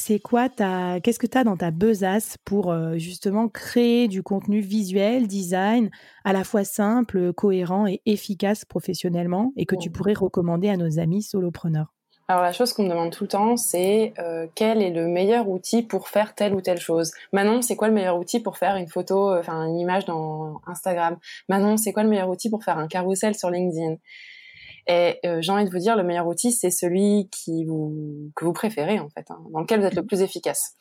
c'est quoi ta, qu'est-ce que tu as dans ta besace pour euh, justement créer du contenu visuel, design, à la fois simple, cohérent et efficace professionnellement et que tu pourrais recommander à nos amis solopreneurs? Alors la chose qu'on me demande tout le temps, c'est euh, quel est le meilleur outil pour faire telle ou telle chose? Manon, c'est quoi le meilleur outil pour faire une photo, euh, enfin une image dans Instagram? Manon, c'est quoi le meilleur outil pour faire un carrousel sur LinkedIn? Et euh, j'ai envie de vous dire, le meilleur outil, c'est celui que vous préférez, en fait, hein, dans lequel vous êtes le plus efficace.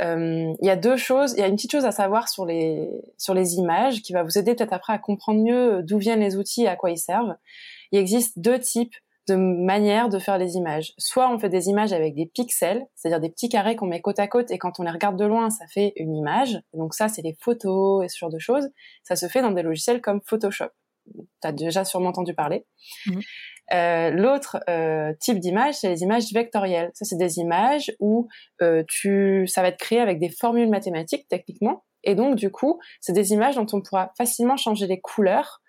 Euh, il y a deux choses, il y a une petite chose à savoir sur les, sur les images qui va vous aider peut-être après à comprendre mieux d'où viennent les outils et à quoi ils servent. Il existe deux types de manières de faire les images. Soit on fait des images avec des pixels, c'est-à-dire des petits carrés qu'on met côte à côte et quand on les regarde de loin, ça fait une image. Donc ça, c'est les photos et ce genre de choses. Ça se fait dans des logiciels comme Photoshop tu as déjà sûrement entendu parler. Mhm. Euh, l'autre euh, type d'image, c'est les images vectorielles. Ça, c'est des images où euh, tu, ça va être créé avec des formules mathématiques techniquement, et donc du coup, c'est des images dont on pourra facilement changer les couleurs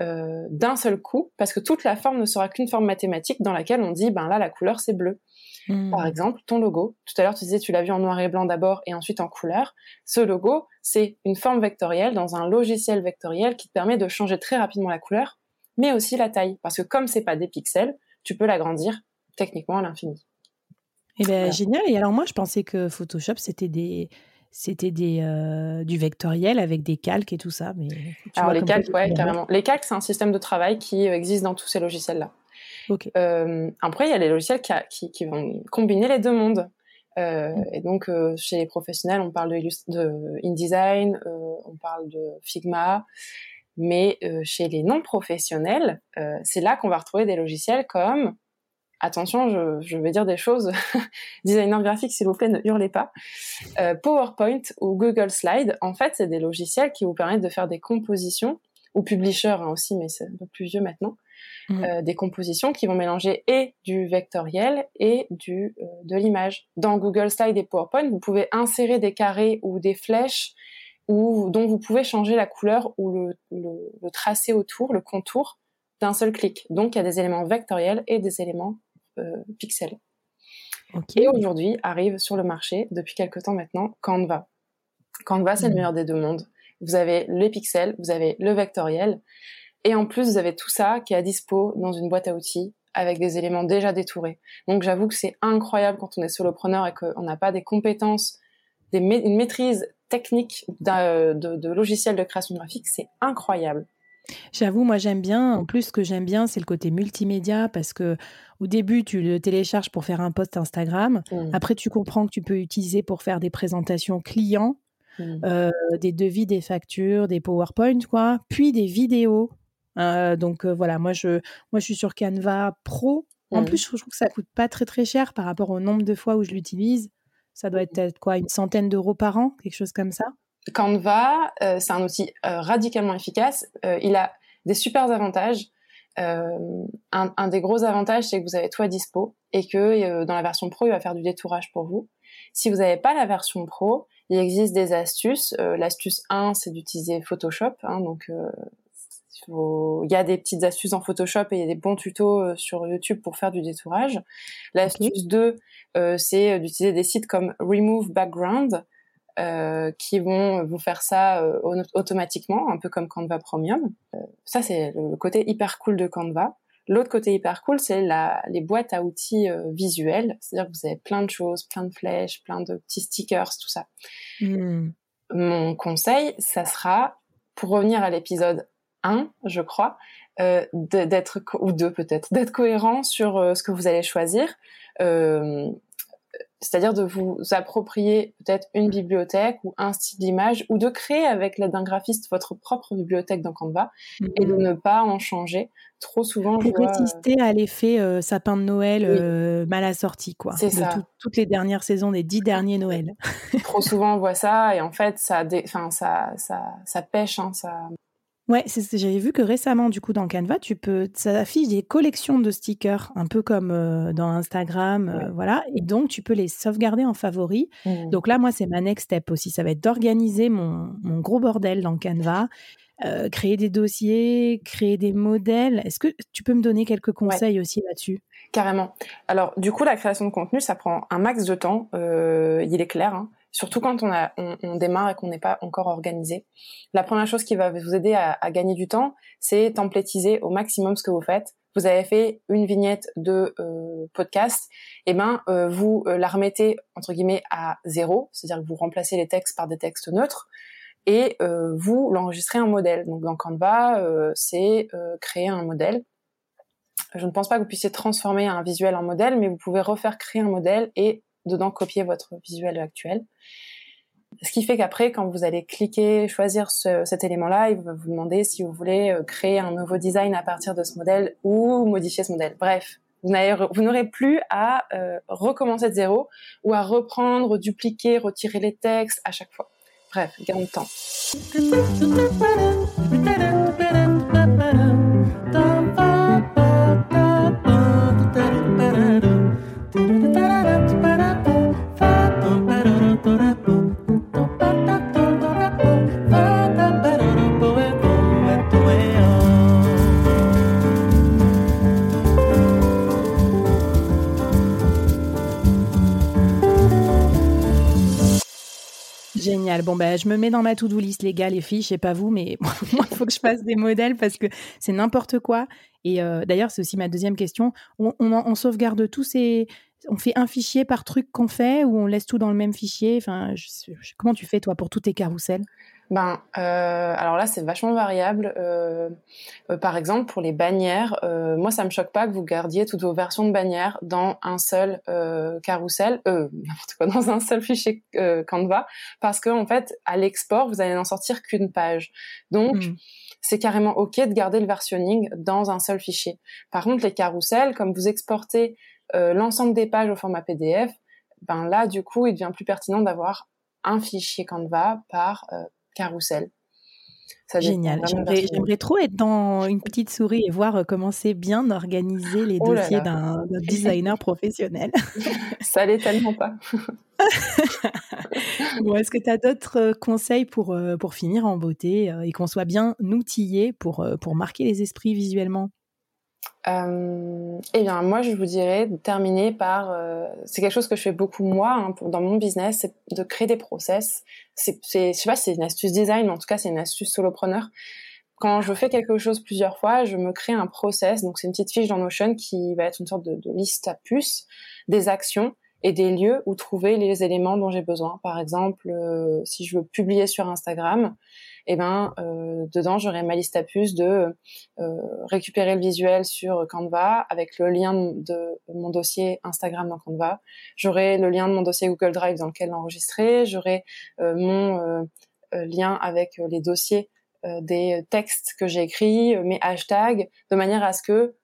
d'un seul coup, parce que toute la forme ne sera qu'une forme mathématique dans laquelle on dit, ben là, la couleur c'est bleu. Hmm. Par exemple, ton logo. Tout à l'heure, tu disais, tu l'as vu en noir et blanc d'abord et ensuite en couleur. Ce logo, c'est une forme vectorielle dans un logiciel vectoriel qui te permet de changer très rapidement la couleur, mais aussi la taille. Parce que comme c'est pas des pixels, tu peux l'agrandir techniquement à l'infini. Eh ben, génial. Et alors, moi, je pensais que Photoshop, c'était des, c'était des euh, du vectoriel avec des calques et tout ça mais alors les calques ouais carrément les calques c'est un système de travail qui existe dans tous ces logiciels là euh, après, il y a les logiciels qui, vont combiner les deux mondes. Euh, mm. Et donc, euh, chez les professionnels, on parle de, de InDesign, on parle de Figma, mais chez les non-professionnels, c'est là qu'on va retrouver des logiciels comme attention, je, vais dire des choses, designer graphique, s'il vous plaît, ne hurlez pas, PowerPoint ou Google Slide, en fait, c'est des logiciels qui vous permettent de faire des compositions, ou Publisher hein, aussi, mais c'est un peu plus vieux maintenant, Mm. Euh, des compositions qui vont mélanger et du vectoriel et du euh, de l'image. Dans Google Slide et PowerPoint, vous pouvez insérer des carrés ou des flèches ou dont vous pouvez changer la couleur ou le, le, tracé autour, le contour d'un seul clic. Donc il y a des éléments vectoriels et des éléments euh, pixels. Et aujourd'hui arrive sur le marché depuis quelques temps maintenant Canva. Canva c'est le mm. meilleur des deux mondes. Vous avez les pixels, vous avez le vectoriel et en plus, vous avez tout ça qui est à dispo dans une boîte à outils avec des éléments déjà détourés. Donc j'avoue que c'est incroyable quand on est solopreneur et qu'on n'a pas des compétences, des une maîtrise technique de, de logiciels de création graphique, c'est incroyable. J'avoue, moi j'aime bien. En plus, ce que j'aime bien, c'est le côté multimédia parce que au début, tu le télécharges pour faire un post Instagram. Mmh. Après, tu comprends que tu peux utiliser pour faire des présentations clients, mmh. euh, des devis, des factures, des PowerPoint, quoi. Puis des vidéos euh, donc euh, voilà, moi je, moi je suis sur Canva Pro. En mmh. plus, je trouve que ça coûte pas très très cher par rapport au nombre de fois où je l'utilise. Ça doit être quoi, une centaine d'euros par an, quelque chose comme ça. Canva, euh, c'est un outil radicalement efficace. il a des super avantages. Un, un, des gros avantages, c'est que vous avez tout à dispo et que dans la version pro, il va faire du détourage pour vous. Si vous n'avez pas la version pro, il existe des astuces. L'astuce 1, c'est d'utiliser Photoshop. Hein, donc, il y a des petites astuces en Photoshop et il y a des bons tutos euh, sur YouTube pour faire du détourage. L'astuce 2, euh, c'est d'utiliser des sites comme Remove Background. Qui vont vous faire ça automatiquement, un peu comme Canva Premium. ça, c'est le côté hyper cool de Canva. L'autre côté hyper cool, c'est les boîtes à outils visuels. C'est-à-dire que vous avez plein de choses, plein de flèches, plein de petits stickers, tout ça. Mmh. Mon conseil, ça sera, pour revenir à l'épisode 1, je crois, euh, d'être ou deux peut-être, d'être cohérent sur euh, ce que vous allez choisir. Euh, c'est-à-dire de vous approprier peut-être une bibliothèque ou un style d'image ou de créer avec l'aide d'un graphiste votre propre bibliothèque dans Canva et de ne pas en changer. Trop souvent, pour résister à l'effet sapin de Noël mal assorti, quoi. C'est ça. toutes les dernières saisons des dix derniers Noëls. Trop souvent, on voit ça et en fait, ça, enfin, ça, ça, ça pêche, hein, ça Ouais, c'est j'avais vu que récemment, du coup, dans Canva, tu peux, ça affiche des collections de stickers, un peu comme euh, dans Instagram, euh, voilà. Et donc, tu peux les sauvegarder en favoris. Mmh. Donc là, moi, c'est ma next step aussi. Ça va être d'organiser mon, mon, gros bordel dans Canva, euh, créer des dossiers, créer des modèles. Est-ce que tu peux me donner quelques conseils aussi là-dessus? Carrément. Alors, du coup, la création de contenu, ça prend un max de temps. il est clair. Hein surtout quand on, a, on, démarre et qu'on n'est pas encore organisé. La première chose qui va vous aider à, gagner du temps, c'est templétiser au maximum ce que vous faites. Vous avez fait une vignette de euh, podcast, et eh ben euh, vous euh, la remettez entre guillemets à zéro, c'est-à-dire que vous remplacez les textes par des textes neutres et vous l'enregistrez en modèle. Donc dans Canva, c'est créer un modèle. Je ne pense pas que vous puissiez transformer un visuel en modèle, mais vous pouvez refaire créer un modèle et dedans copier votre visuel actuel. Ce qui fait qu'après, quand vous allez cliquer, choisir cet élément-là, il va vous demander si vous voulez euh, créer un nouveau design à partir de ce modèle ou modifier ce modèle. Bref, vous n'aurez plus à euh, recommencer de zéro ou à reprendre, dupliquer, retirer les textes à chaque fois. Bref, gain de temps. Ben, je me mets dans ma to-do list, les gars, les filles, je sais pas vous, mais moi, il faut que je fasse des modèles parce que c'est n'importe quoi. Et euh, d'ailleurs, c'est aussi ma deuxième question. On, sauvegarde tous ces. On fait un fichier par truc qu'on fait ou on laisse tout dans le même fichier? Enfin, comment tu fais, toi, pour tous tes carousels? Ben, euh, alors là, c'est vachement variable. Euh, euh, par exemple, pour les bannières, moi, ça me choque pas que vous gardiez toutes vos versions de bannières dans un seul carrousel, n'importe quoi, dans un seul fichier Canva, parce que en fait, à l'export, vous allez n'en sortir qu'une page. Donc, hmm. c'est carrément ok de garder le versionning dans un seul fichier. Par contre, les carousels, comme vous exportez l'ensemble des pages au format PDF, ben là, du coup, il devient plus pertinent d'avoir un fichier Canva par carrousel. Génial. J'aimerais trop être dans une petite souris et voir euh, comment c'est bien organiser les oh dossiers d'un designer professionnel. Ça l'est tellement pas. Est-ce que tu as d'autres euh, conseils pour, euh, pour finir en beauté et qu'on soit bien outillé pour, pour marquer les esprits visuellement? Euh, eh bien, moi, je vous dirais de terminer par, euh, c'est quelque chose que je fais beaucoup moi hein, dans mon business, c'est de créer des process. C'est, je sais pas, c'est une astuce design, mais en tout cas, c'est une astuce solopreneur. Quand je fais quelque chose plusieurs fois, je me crée un process. Donc, c'est une petite fiche dans Notion qui va être une sorte de, liste à puces des actions et des lieux où trouver les éléments dont j'ai besoin. Par exemple, euh, si je veux publier sur Instagram, et eh ben euh, dedans j'aurai ma liste à puces de euh, récupérer le visuel sur Canva avec le lien de mon dossier Instagram dans Canva. J'aurai le lien de mon dossier Google Drive dans lequel l'enregistrer. J'aurai euh, mon lien avec les dossiers des textes que j'ai écrits, mes hashtags, de manière à ce que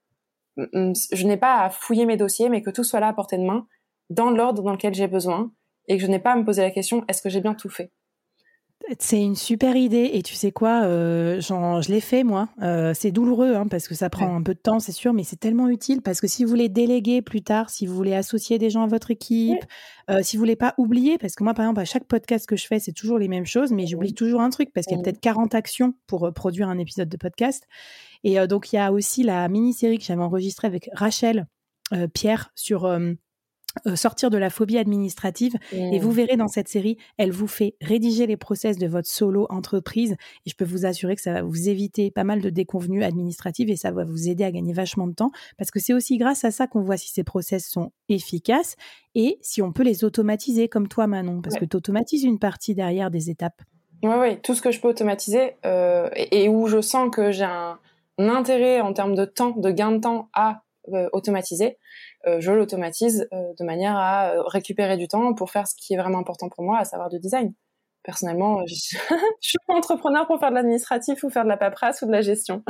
mm, mm, je n'ai pas à fouiller mes dossiers, mais que tout soit là à portée de main, dans l'ordre dans lequel j'ai besoin, et que je n'ai pas à me poser la question est-ce que j'ai bien tout fait? C'est une super idée. Et tu sais quoi, euh, je l'ai fait moi. Euh, c'est douloureux hein, parce que ça prend un peu de temps, c'est sûr, mais c'est tellement utile. Parce que si vous voulez déléguer plus tard, si vous voulez associer des gens à votre équipe, euh, si vous voulez pas oublier, parce que moi par exemple à chaque podcast que je fais, c'est toujours les mêmes choses, mais j'oublie toujours un truc parce qu'il y a peut-être 40 actions pour produire un épisode de podcast. Et donc il y a aussi la mini-série que j'avais enregistrée avec Rachel Pierre sur sortir de la phobie administrative. Et vous mmh. verrez dans cette série, elle vous fait rédiger les process de votre solo entreprise. Et je peux vous assurer que ça va vous éviter pas mal de déconvenues administratives et ça va vous aider à gagner vachement de temps parce que c'est aussi grâce à ça qu'on voit si ces process sont efficaces et si on peut les automatiser comme toi, Manon, parce que tu automatises une partie derrière des étapes. Oui, oui, tout ce que je peux automatiser euh, et, où je sens que j'ai un, intérêt en termes de temps, de gain de temps à euh, automatiser, euh, je l'automatise euh, de manière à récupérer du temps pour faire ce qui est vraiment important pour moi, à savoir du design. Personnellement, je, suis pas entrepreneur pour faire de l'administratif ou faire de la paperasse ou de la gestion.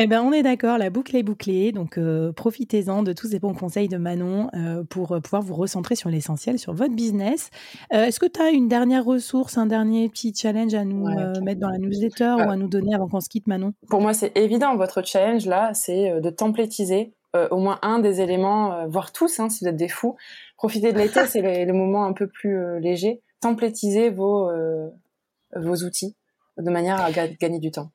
Eh ben, on est d'accord, la boucle est bouclée, donc profitez-en de tous ces bons conseils de Manon pour pouvoir vous recentrer sur l'essentiel, sur votre business. Est-ce que tu as une dernière ressource, un dernier petit challenge à nous mettre dans la newsletter ou à nous donner avant qu'on se quitte, Manon? Pour moi, c'est évident, votre challenge là, c'est de templétiser euh, au moins un des éléments, euh, voire tous, hein, si vous êtes des fous. Profitez de l'été, c'est le, moment un peu plus euh, léger. Templétisez vos, vos outils de manière à gagner du temps.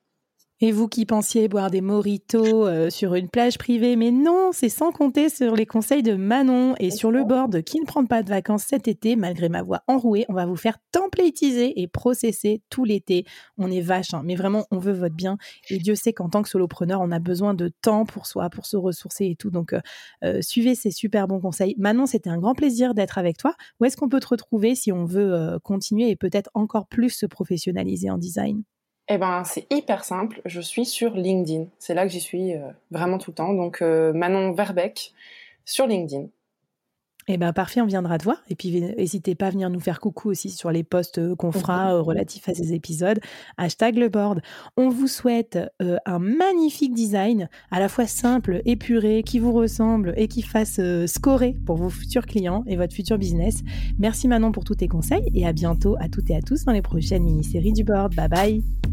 Et vous qui pensiez boire des moritos euh, sur une plage privée, mais non, c'est sans compter sur les conseils de Manon et sur le board qui ne prend pas de vacances cet été, malgré ma voix enrouée, on va vous faire templétiser et processer tout l'été. On est vache, hein, mais vraiment, on veut votre bien. Et Dieu sait qu'en tant que solopreneur, on a besoin de temps pour soi, pour se ressourcer et tout. Donc, euh, euh, suivez ces super bons conseils. Manon, c'était un grand plaisir d'être avec toi. Où est-ce qu'on peut te retrouver si on veut continuer et peut-être encore plus se professionnaliser en design? Eh ben, c'est hyper simple. Je suis sur LinkedIn. C'est là que j'y suis euh, vraiment tout le temps. Donc, euh, Manon Verbeck sur LinkedIn. Eh ben parfait, on viendra te voir. Et puis n'hésitez pas à venir nous faire coucou aussi sur les posts euh, qu'on fera relatifs à ces épisodes. Hashtag le board. On vous souhaite un magnifique design, à la fois simple, épuré, qui vous ressemble et qui fasse scorer pour vos futurs clients et votre futur business. Merci Manon pour tous tes conseils et à bientôt à toutes et à tous dans les prochaines mini-séries du board. Bye bye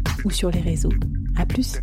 ou sur les réseaux. À plus!